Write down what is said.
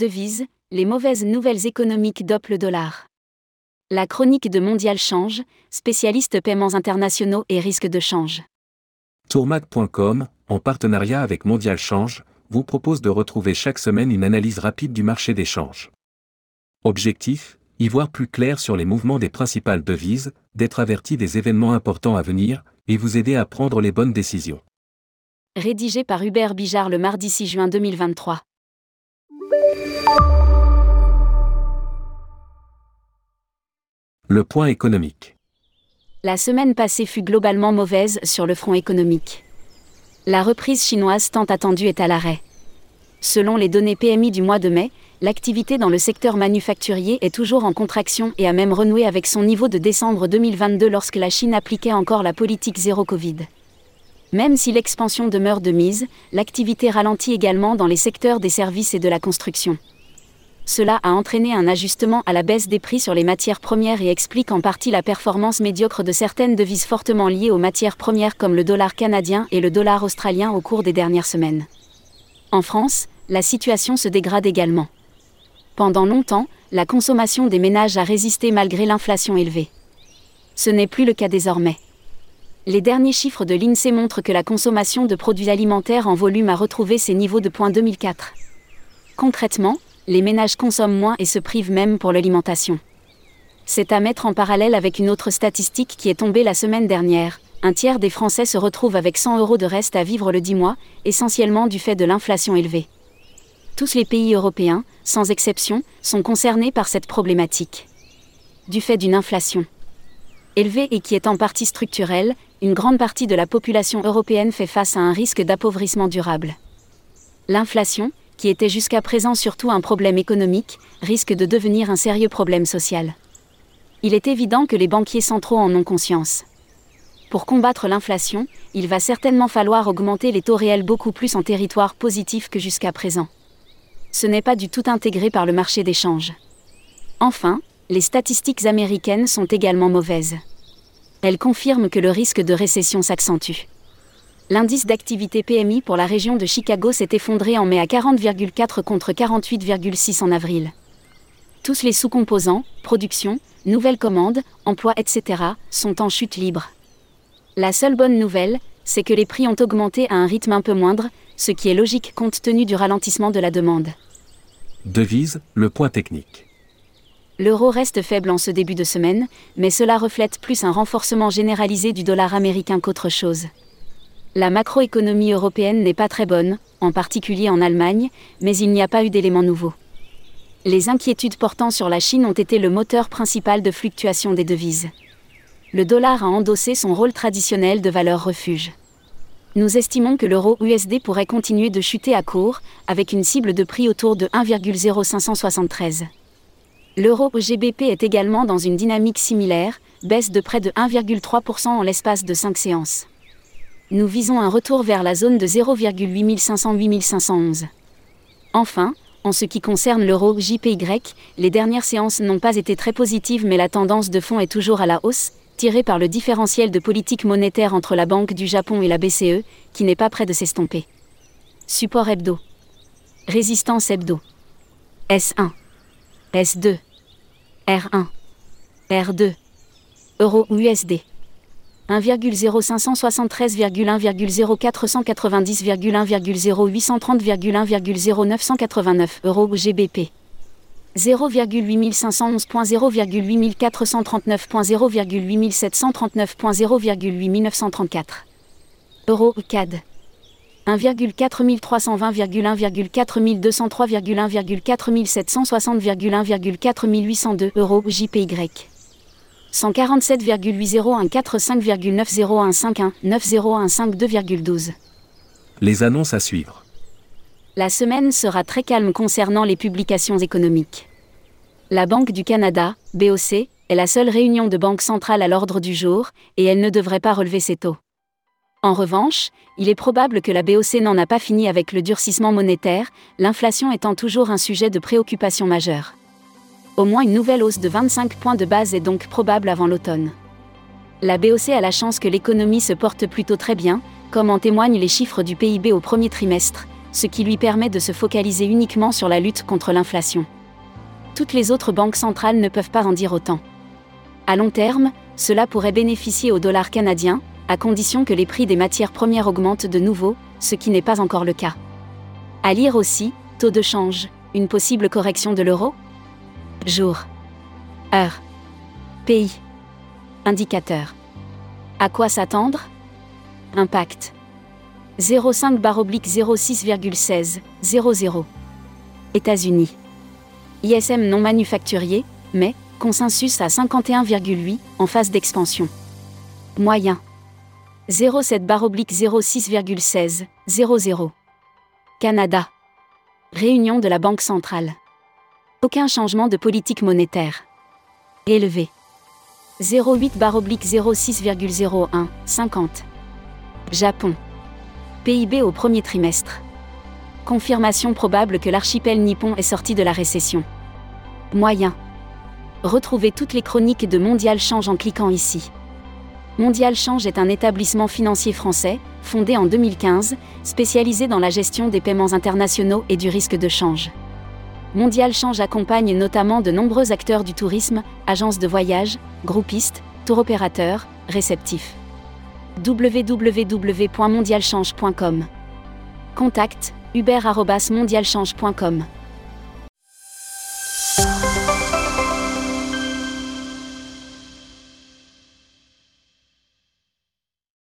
Devise, les mauvaises nouvelles économiques dopent le dollar. La chronique de Mondial Change, spécialiste paiements internationaux et risques de change. Tourmac.com, en partenariat avec Mondial Change, vous propose de retrouver chaque semaine une analyse rapide du marché des changes. Objectif y voir plus clair sur les mouvements des principales devises, d'être averti des événements importants à venir, et vous aider à prendre les bonnes décisions. Rédigé par Hubert Bijard le mardi 6 juin 2023. Le point économique. La semaine passée fut globalement mauvaise sur le front économique. La reprise chinoise tant attendue est à l'arrêt. Selon les données PMI du mois de mai, l'activité dans le secteur manufacturier est toujours en contraction et a même renoué avec son niveau de décembre 2022 lorsque la Chine appliquait encore la politique zéro Covid. Même si l'expansion demeure de mise, l'activité ralentit également dans les secteurs des services et de la construction. Cela a entraîné un ajustement à la baisse des prix sur les matières premières et explique en partie la performance médiocre de certaines devises fortement liées aux matières premières comme le dollar canadien et le dollar australien au cours des dernières semaines. En France, la situation se dégrade également. Pendant longtemps, la consommation des ménages a résisté malgré l'inflation élevée. Ce n'est plus le cas désormais. Les derniers chiffres de l'INSEE montrent que la consommation de produits alimentaires en volume a retrouvé ses niveaux de point 2004. Concrètement, les ménages consomment moins et se privent même pour l'alimentation. C'est à mettre en parallèle avec une autre statistique qui est tombée la semaine dernière. Un tiers des Français se retrouvent avec 100 euros de reste à vivre le 10 mois, essentiellement du fait de l'inflation élevée. Tous les pays européens, sans exception, sont concernés par cette problématique. Du fait d'une inflation élevée et qui est en partie structurelle, une grande partie de la population européenne fait face à un risque d'appauvrissement durable. L'inflation, qui était jusqu'à présent surtout un problème économique, risque de devenir un sérieux problème social. Il est évident que les banquiers centraux en ont conscience. Pour combattre l'inflation, il va certainement falloir augmenter les taux réels beaucoup plus en territoire positif que jusqu'à présent. Ce n'est pas du tout intégré par le marché des changes. Enfin, les statistiques américaines sont également mauvaises. Elles confirment que le risque de récession s'accentue l'indice d'activité PMI pour la région de Chicago s'est effondré en mai à 40,4 contre 48,6 en avril. Tous les sous-composants, production, nouvelles commandes, emplois, etc., sont en chute libre. La seule bonne nouvelle, c'est que les prix ont augmenté à un rythme un peu moindre, ce qui est logique compte tenu du ralentissement de la demande. Devise, le point technique. L'euro reste faible en ce début de semaine, mais cela reflète plus un renforcement généralisé du dollar américain qu'autre chose. La macroéconomie européenne n'est pas très bonne, en particulier en Allemagne, mais il n'y a pas eu d'éléments nouveaux. Les inquiétudes portant sur la Chine ont été le moteur principal de fluctuation des devises. Le dollar a endossé son rôle traditionnel de valeur refuge. Nous estimons que l'euro USD pourrait continuer de chuter à court, avec une cible de prix autour de 1,0573. L'euro GBP est également dans une dynamique similaire, baisse de près de 1,3% en l'espace de 5 séances nous visons un retour vers la zone de 0,8500-8511. Enfin, en ce qui concerne l'euro JPY, les dernières séances n'ont pas été très positives mais la tendance de fond est toujours à la hausse, tirée par le différentiel de politique monétaire entre la Banque du Japon et la BCE, qui n'est pas près de s'estomper. Support hebdo. Résistance hebdo. S1. S2. R1. R2. Euro USD. 1,0573,1,0490,1,0830,1,0989 euros GBP. 0,8511.0,8439.0,8739.0,8934 euros CAD 1,4320,1,4203,1,4760,1,4802 euros JPY 147,801,405,901,51,9015,2,12. Les annonces à suivre. La semaine sera très calme concernant les publications économiques. La Banque du Canada, BOC, est la seule réunion de banque centrale à l'ordre du jour, et elle ne devrait pas relever ses taux. En revanche, il est probable que la BOC n'en a pas fini avec le durcissement monétaire, l'inflation étant toujours un sujet de préoccupation majeure. Au moins une nouvelle hausse de 25 points de base est donc probable avant l'automne. La BOC a la chance que l'économie se porte plutôt très bien, comme en témoignent les chiffres du PIB au premier trimestre, ce qui lui permet de se focaliser uniquement sur la lutte contre l'inflation. Toutes les autres banques centrales ne peuvent pas en dire autant. À long terme, cela pourrait bénéficier au dollar canadien, à condition que les prix des matières premières augmentent de nouveau, ce qui n'est pas encore le cas. À lire aussi, taux de change, une possible correction de l'euro Jour. Heure. Pays. Indicateur. À quoi s'attendre? Impact. 0,5 baroblique 06,16, 00. États-Unis. ISM non manufacturier, mais, consensus à 51,8, en phase d'expansion. Moyen. 0,7 baroblique 06,16, 00. Canada. Réunion de la Banque centrale. Aucun changement de politique monétaire. Élevé. 0,8 baroblique 06,01, 50. Japon. PIB au premier trimestre. Confirmation probable que l'archipel nippon est sorti de la récession. Moyen. Retrouvez toutes les chroniques de Mondial Change en cliquant ici. Mondial Change est un établissement financier français, fondé en 2015, spécialisé dans la gestion des paiements internationaux et du risque de change. Mondial Change accompagne notamment de nombreux acteurs du tourisme, agences de voyage, groupistes, tour opérateurs, réceptifs www.mondialchange.com. Contact hubert.mondialchange.com.